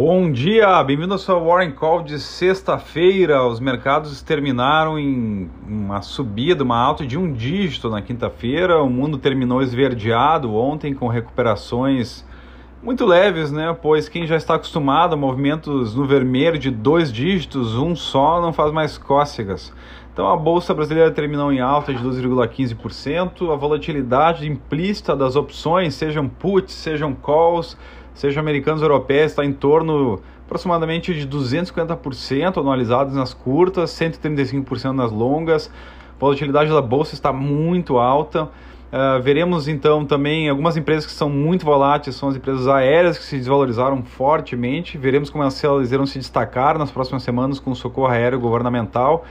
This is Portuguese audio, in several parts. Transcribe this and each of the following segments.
Bom dia, bem-vindo ao seu Warren Call de sexta-feira. Os mercados terminaram em uma subida, uma alta de um dígito na quinta-feira. O mundo terminou esverdeado ontem com recuperações muito leves, né? Pois quem já está acostumado a movimentos no vermelho de dois dígitos, um só, não faz mais cócegas. Então a bolsa brasileira terminou em alta de 12,15%. A volatilidade implícita das opções, sejam puts, sejam calls, sejam americanos ou europeus, está em torno aproximadamente de 250% anualizados nas curtas, 135% nas longas. A volatilidade da bolsa está muito alta. Uh, veremos então também algumas empresas que são muito voláteis, são as empresas aéreas que se desvalorizaram fortemente. Veremos como elas irão se destacar nas próximas semanas com o socorro aéreo governamental.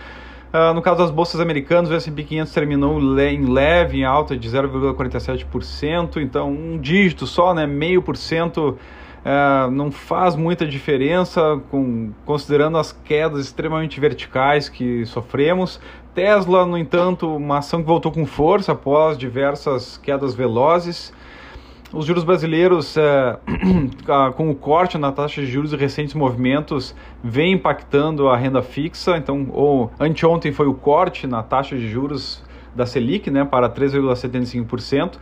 Uh, no caso das bolsas americanas, o S&P 500 terminou em leve, em alta de 0,47%, então um dígito só, né, meio por cento, uh, não faz muita diferença, com, considerando as quedas extremamente verticais que sofremos. Tesla, no entanto, uma ação que voltou com força após diversas quedas velozes. Os juros brasileiros, é, com o corte na taxa de juros e recentes movimentos, vem impactando a renda fixa. Então, ou, anteontem foi o corte na taxa de juros da Selic né, para 3,75%. Uh,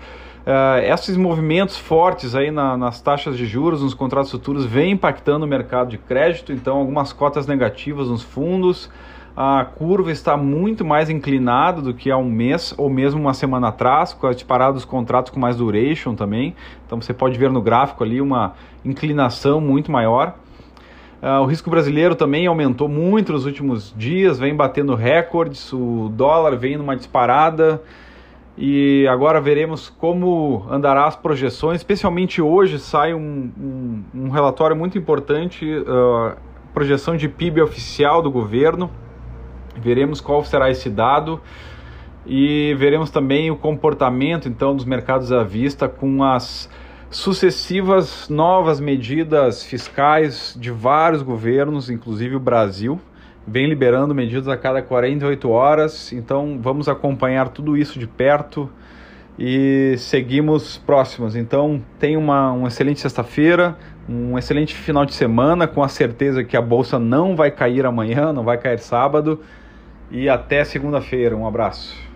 é, esses movimentos fortes aí na, nas taxas de juros, nos contratos futuros, vem impactando o mercado de crédito. Então, algumas cotas negativas nos fundos a curva está muito mais inclinada do que há um mês ou mesmo uma semana atrás, com a disparada dos contratos com mais duration também. Então você pode ver no gráfico ali uma inclinação muito maior. Uh, o risco brasileiro também aumentou muito nos últimos dias, vem batendo recordes, o dólar vem numa disparada e agora veremos como andará as projeções. Especialmente hoje sai um, um, um relatório muito importante, uh, projeção de PIB oficial do governo Veremos qual será esse dado e veremos também o comportamento então dos mercados à vista com as sucessivas novas medidas fiscais de vários governos, inclusive o Brasil, vem liberando medidas a cada 48 horas. Então vamos acompanhar tudo isso de perto e seguimos próximos. Então tenha uma, uma excelente sexta-feira, um excelente final de semana, com a certeza que a bolsa não vai cair amanhã, não vai cair sábado e até segunda-feira. Um abraço.